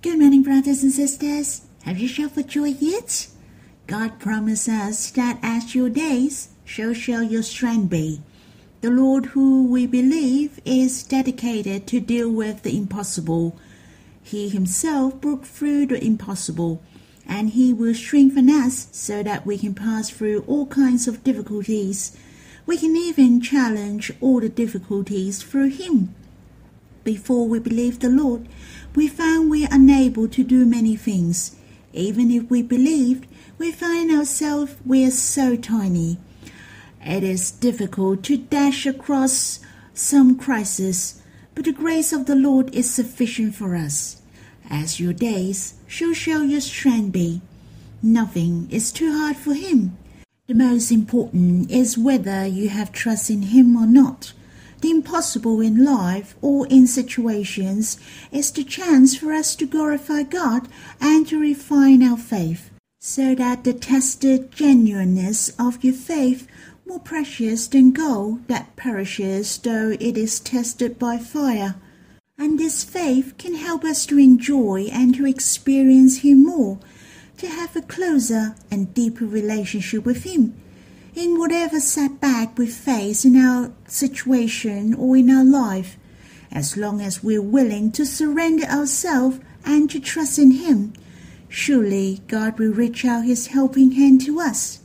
Good morning, brothers and sisters. Have you shouted for joy yet? God promised us that as your days, so shall your strength be. The Lord, who we believe, is dedicated to deal with the impossible. He himself broke through the impossible, and he will strengthen us so that we can pass through all kinds of difficulties. We can even challenge all the difficulties through him. Before we believe the Lord, we found we are unable to do many things. Even if we believed, we find ourselves we are so tiny. It is difficult to dash across some crisis, but the grace of the Lord is sufficient for us. As your days, so shall your strength be. Nothing is too hard for Him. The most important is whether you have trust in Him or not. The impossible in life or in situations is the chance for us to glorify God and to refine our faith, so that the tested genuineness of your faith more precious than gold that perishes though it is tested by fire. And this faith can help us to enjoy and to experience Him more, to have a closer and deeper relationship with Him in whatever setback we face in our situation or in our life, as long as we're willing to surrender ourselves and to trust in Him, surely God will reach out His helping hand to us.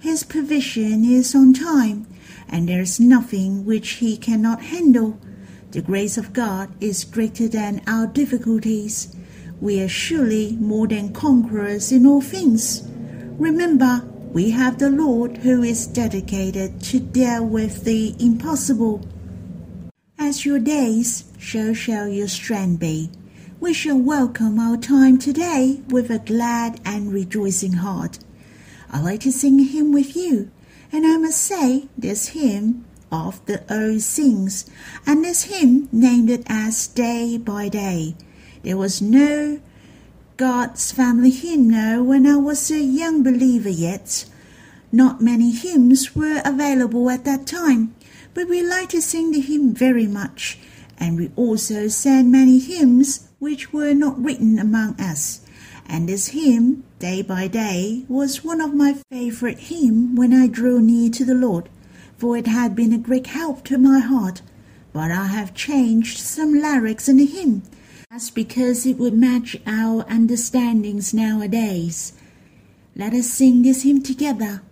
His provision is on time, and there is nothing which He cannot handle. The grace of God is greater than our difficulties. We are surely more than conquerors in all things. Remember, we have the Lord who is dedicated to deal with the impossible. As your days, so shall your strength be. We shall welcome our time today with a glad and rejoicing heart. I like to sing a hymn with you, and I must say this hymn of the old sings, and this hymn named it as Day by Day. There was no God's family hymnal when I was a young believer yet. Not many hymns were available at that time, but we liked to sing the hymn very much, and we also sang many hymns which were not written among us. And this hymn, Day by Day, was one of my favorite hymns when I drew near to the Lord, for it had been a great help to my heart. But I have changed some lyrics in the hymn that's because it would match our understandings nowadays. Let us sing this hymn together.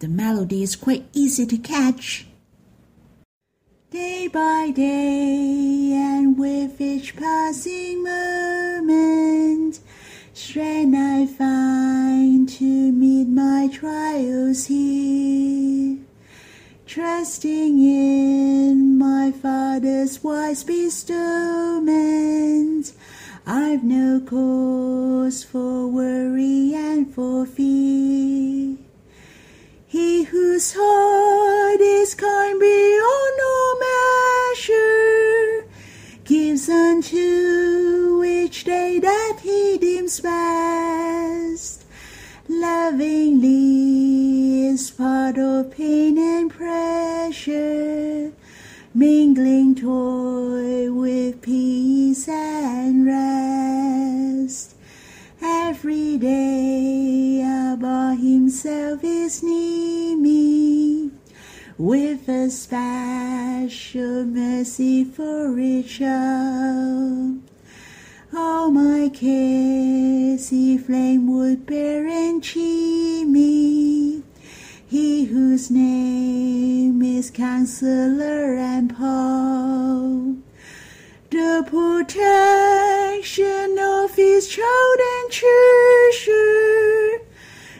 The melody is quite easy to catch. Day by day, and with each passing moment, strength I find to meet my trials here. Trusting in Father's wise bestowment, I've no cause for worry and for fear. He whose heart is kind beyond all measure gives unto each day that he deems best. Lovingly is part of pain and pressure, mingling toy with peace and rest. Every day Abba himself is near me with a special mercy for each. All oh, my cares he flame would bear and cheer me. He whose name is Counselor and Paul the protection of his child and treasure.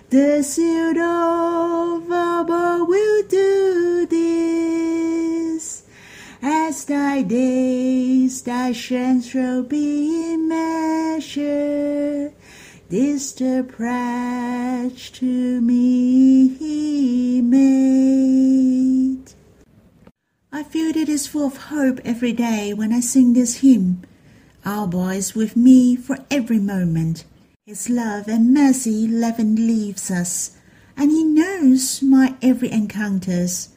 The seed of Abba will do this. As thy days, thy strength shall be in measure. This the pledge to me he made. I feel it is full of hope every day when I sing this hymn. Our boy is with me for every moment. His love and mercy never leaves us, and he knows my every encounters.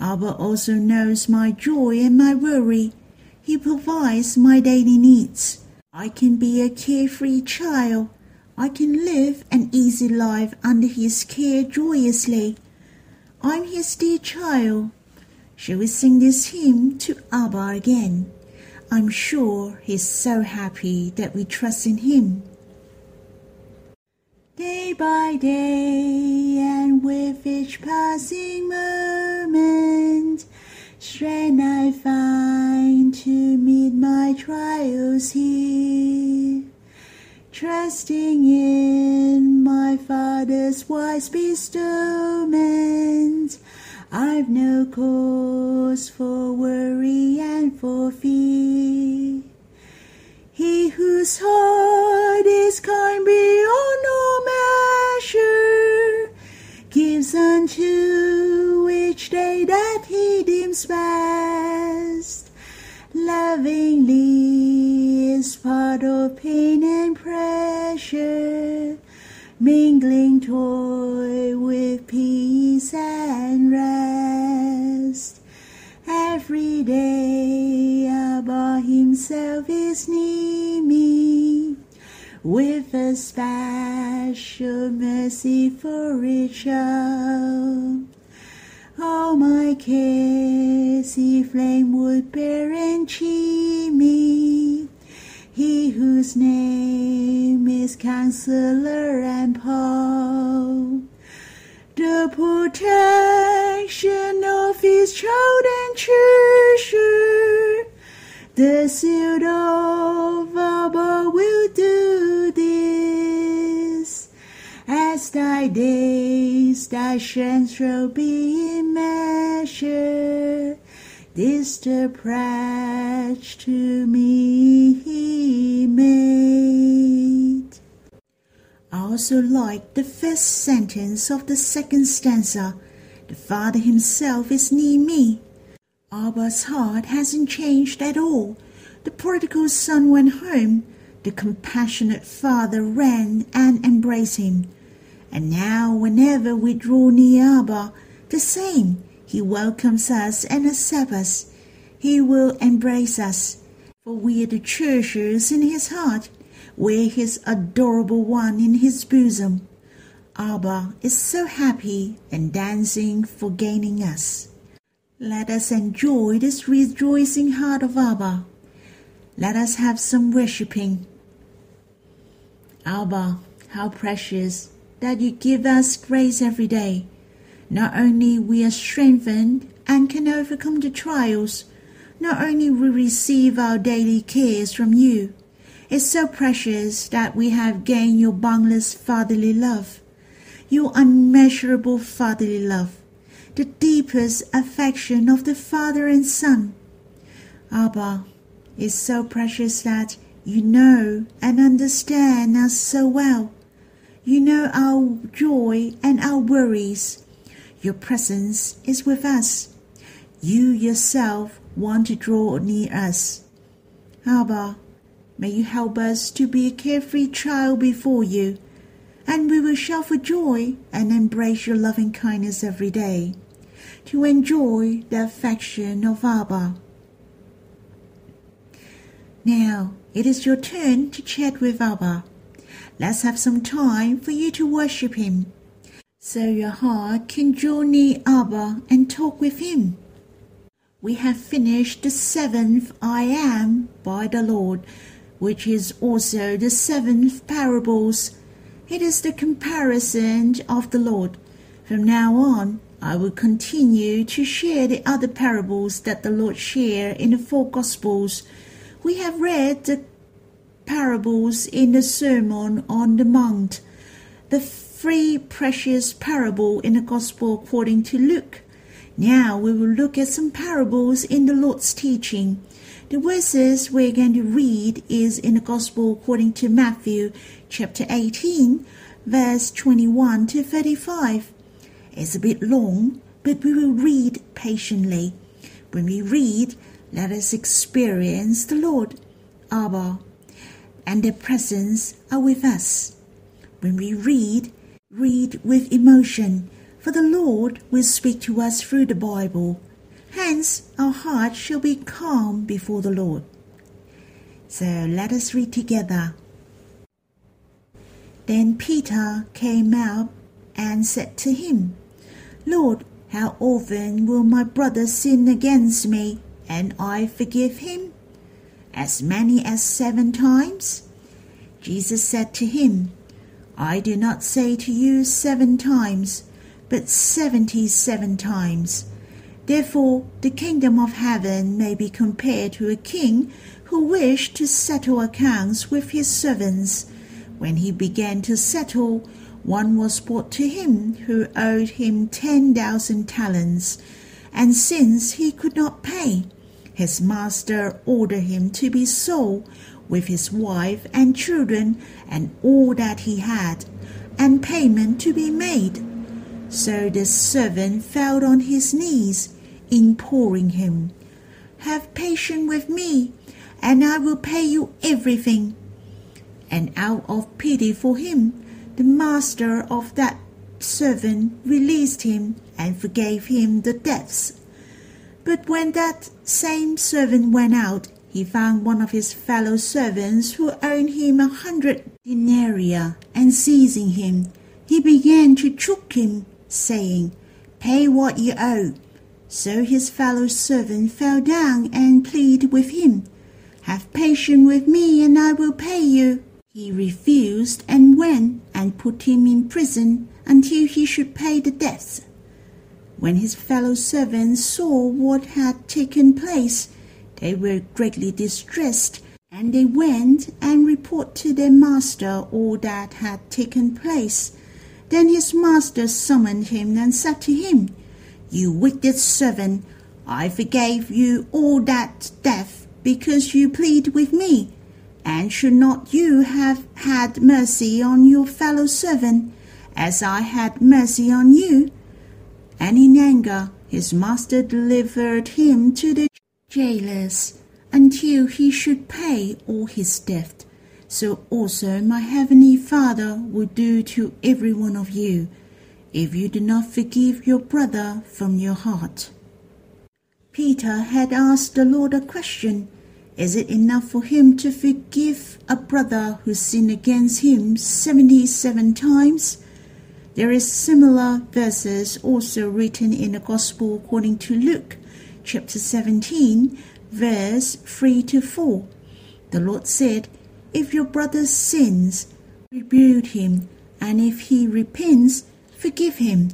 Abba also knows my joy and my worry. He provides my daily needs. I can be a carefree child. I can live an easy life under his care joyously. I'm his dear child. Shall we sing this hymn to Abba again? I'm sure he's so happy that we trust in him. Day by day, and with each passing moment, strength I find to meet my trials here. Trusting in my Father's wise bestowment, I've no cause for worry and for fear. He whose heart is kind beyond all measure gives unto each day that he deems best. Lovingly is part of pain mingling toy with peace and rest. Every day Abba himself is near me with a special mercy for each child. All my cares he flame would bear and cheer me. He whose name is Counselor and Paul the protection of his child and treasure. The seal of Abba will do this. As thy days, thy strength shall be in measure. This the pledge to me he made. I also like the first sentence of the second stanza. The Father Himself is near me. Abba's heart hasn't changed at all. The prodigal son went home. The compassionate father ran and embraced him. And now, whenever we draw near Abba, the same, He welcomes us and accepts us. He will embrace us, for we are the treasures in His heart We're his adorable one in his bosom. Abba is so happy and dancing for gaining us. Let us enjoy this rejoicing heart of Abba. Let us have some worshipping. Abba, how precious that you give us grace every day. Not only we are strengthened and can overcome the trials, not only we receive our daily cares from you, it's so precious that we have gained your boundless fatherly love, your unmeasurable fatherly love, the deepest affection of the Father and Son. Abba, it's so precious that you know and understand us so well. You know our joy and our worries. Your presence is with us. You yourself want to draw near us. Abba, may you help us to be a carefree child before you, and we will shout for joy and embrace your loving kindness every day, to enjoy the affection of Abba. Now it is your turn to chat with Abba. Let's have some time for you to worship Him, so your heart can near Abba and talk with Him. We have finished the seventh I Am by the Lord, which is also the seventh parables. It is the comparison of the Lord. From now on, I will continue to share the other parables that the Lord shared in the four Gospels. We have read the parables in the Sermon on the Mount, the three precious parable in the Gospel according to Luke. Now we will look at some parables in the Lord's teaching. The verses we're going to read is in the Gospel according to Matthew chapter 18, verse 21 to 35. It's a bit long, but we will read patiently. When we read, let us experience the Lord, Abba, and their presence are with us. When we read, read with emotion, for the Lord will speak to us through the Bible. Hence, our heart shall be calm before the Lord. So let us read together. Then Peter came out and said to him, Lord, how often will my brother sin against me, and I forgive him? As many as seven times? Jesus said to him, I do not say to you seven times, but seventy seven times. Therefore, the kingdom of heaven may be compared to a king who wished to settle accounts with his servants. When he began to settle, one was brought to him who owed him ten thousand talents, and since he could not pay, his master ordered him to be sold with his wife and children and all that he had, and payment to be made. So the servant fell on his knees, imploring him, Have patience with me, and I will pay you everything. And out of pity for him, the master of that servant released him and forgave him the debts. But when that same servant went out, he found one of his fellow servants who owed him a hundred denarii, and seizing him, he began to choke him, saying, Pay what you owe. So his fellow servant fell down and pleaded with him, Have patience with me, and I will pay you. He refused and went and put him in prison until he should pay the debts. When his fellow servants saw what had taken place, they were greatly distressed, and they went and reported to their master all that had taken place. Then his master summoned him and said to him, You wicked servant, I forgave you all that debt because you plead with me. And should not you have had mercy on your fellow servant, as I had mercy on you? And in anger his master delivered him to the jailers until he should pay all his debt. So also my heavenly Father will do to every one of you, if you do not forgive your brother from your heart. Peter had asked the Lord a question is it enough for him to forgive a brother who sinned against him 77 times? There is similar verses also written in the Gospel according to Luke, chapter 17, verse 3 to 4. The Lord said, If your brother sins, rebuke him, and if he repents, forgive him.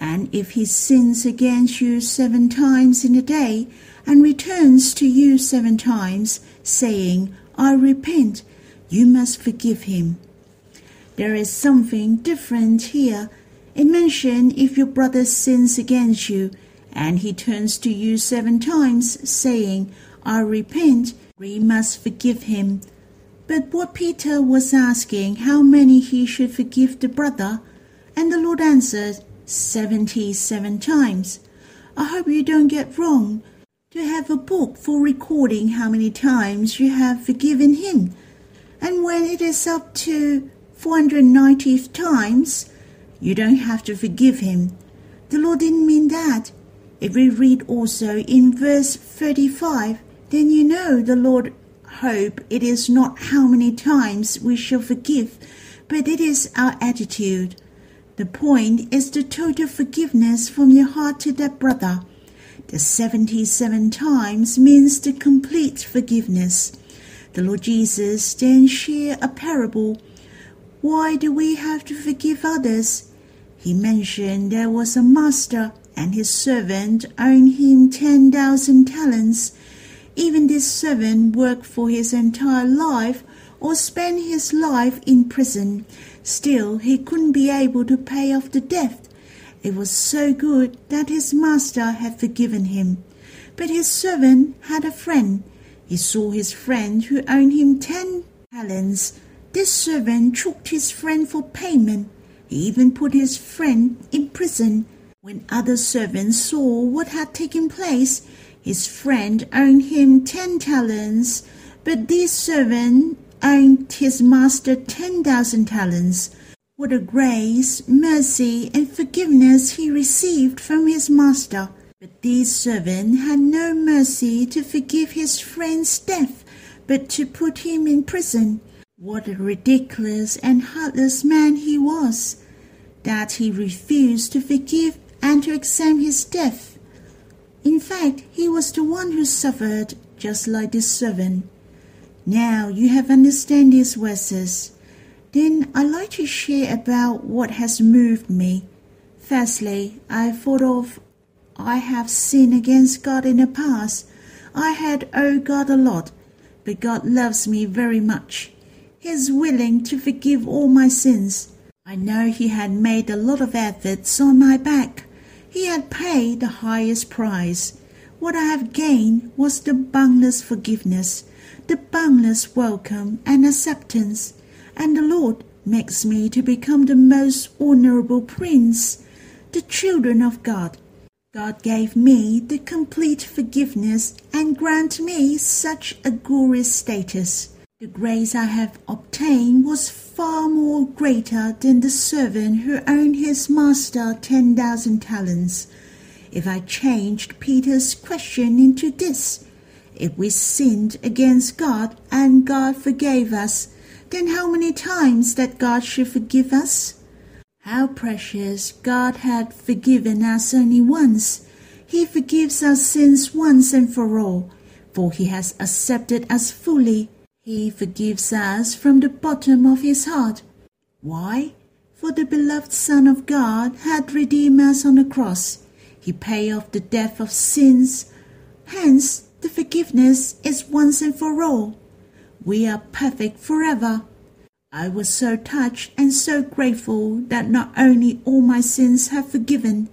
And if he sins against you seven times in a day, and returns to you seven times, saying, I repent, you must forgive him. There is something different here. It mentions if your brother sins against you, and he turns to you seven times, saying, I repent, we must forgive him. But what Peter was asking, how many he should forgive the brother, and the Lord answered, seventy seven times. I hope you don't get wrong to have a book for recording how many times you have forgiven him. And when it is up to 490 times, you don't have to forgive him. The Lord didn't mean that. If we read also in verse 35, then you know the Lord hope it is not how many times we shall forgive, but it is our attitude. The point is the total forgiveness from your heart to that brother. The 77 times means the complete forgiveness. The Lord Jesus then shared a parable. Why do we have to forgive others? He mentioned there was a master and his servant owed him 10,000 talents. Even this servant worked for his entire life or spent his life in prison. Still, he couldn't be able to pay off the debt. It was so good that his master had forgiven him. But his servant had a friend. He saw his friend who owed him ten talents. This servant choked his friend for payment. He even put his friend in prison. When other servants saw what had taken place, his friend owed him ten talents, but this servant owed his master ten thousand talents. What a grace, mercy, and forgiveness he received from his master. But this servant had no mercy to forgive his friend's death, but to put him in prison. What a ridiculous and heartless man he was, that he refused to forgive and to accept his death. In fact, he was the one who suffered, just like this servant. Now you have understand these verses. Then I'd like to share about what has moved me. Firstly, I thought of I have sinned against God in the past. I had owed God a lot, but God loves me very much. He is willing to forgive all my sins. I know He had made a lot of efforts on my back. He had paid the highest price. What I have gained was the boundless forgiveness, the boundless welcome and acceptance, and the Lord makes me to become the most honorable prince, the children of God. God gave me the complete forgiveness and grant me such a glorious status. The grace I have obtained was far more greater than the servant who owed his master ten thousand talents. If I changed Peter's question into this, if we sinned against God and God forgave us, then how many times that God should forgive us? How precious God had forgiven us only once. He forgives our sins once and for all, for He has accepted us fully. He forgives us from the bottom of His heart. Why? For the beloved Son of God had redeemed us on the cross. He paid off the debt of sins. Hence, the forgiveness is once and for all. We are perfect forever. I was so touched and so grateful that not only all my sins have forgiven,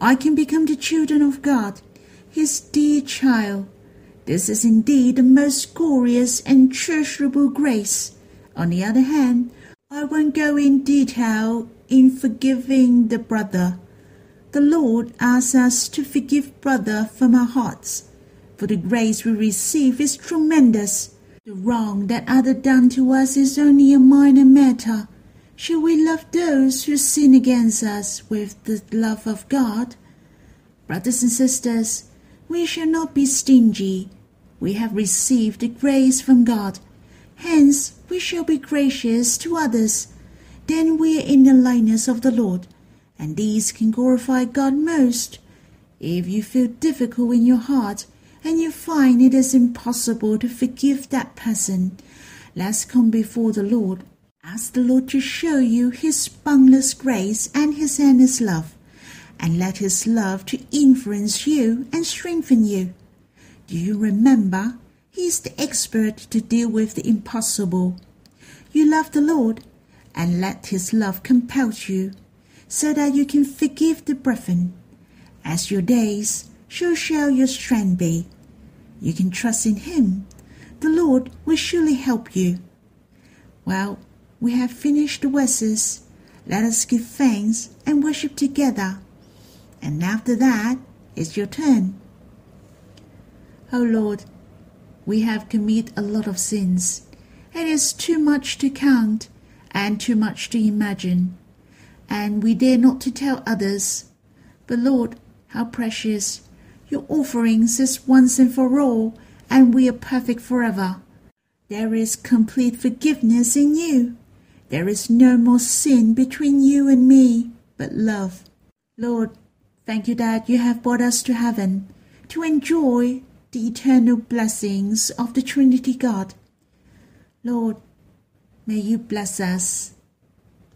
I can become the children of God, His dear child. This is indeed the most glorious and treasurable grace. On the other hand, I won't go in detail in forgiving the brother. The Lord asks us to forgive brother from our hearts, for the grace we receive is tremendous. The wrong that other done to us is only a minor matter. Should we love those who sin against us with the love of God? Brothers and sisters, we shall not be stingy. We have received the grace from God. Hence, we shall be gracious to others. Then we are in the likeness of the Lord, and these can glorify God most. If you feel difficult in your heart, and you find it is impossible to forgive that person, let's come before the Lord. Ask the Lord to show you His boundless grace and His endless love, and let His love to influence you and strengthen you. Do you remember? He is the expert to deal with the impossible. You love the Lord, and let His love compel you, so that you can forgive the brethren. As your days, so shall your strength be. You can trust in Him. The Lord will surely help you. Well, we have finished the verses. Let us give thanks and worship together. And after that, it's your turn. Oh Lord, we have committed a lot of sins. It is too much to count and too much to imagine. And we dare not to tell others. But Lord, how precious your offerings is once and for all, and we are perfect forever. There is complete forgiveness in you. There is no more sin between you and me, but love. Lord, thank you that you have brought us to heaven to enjoy the eternal blessings of the Trinity God. Lord, may you bless us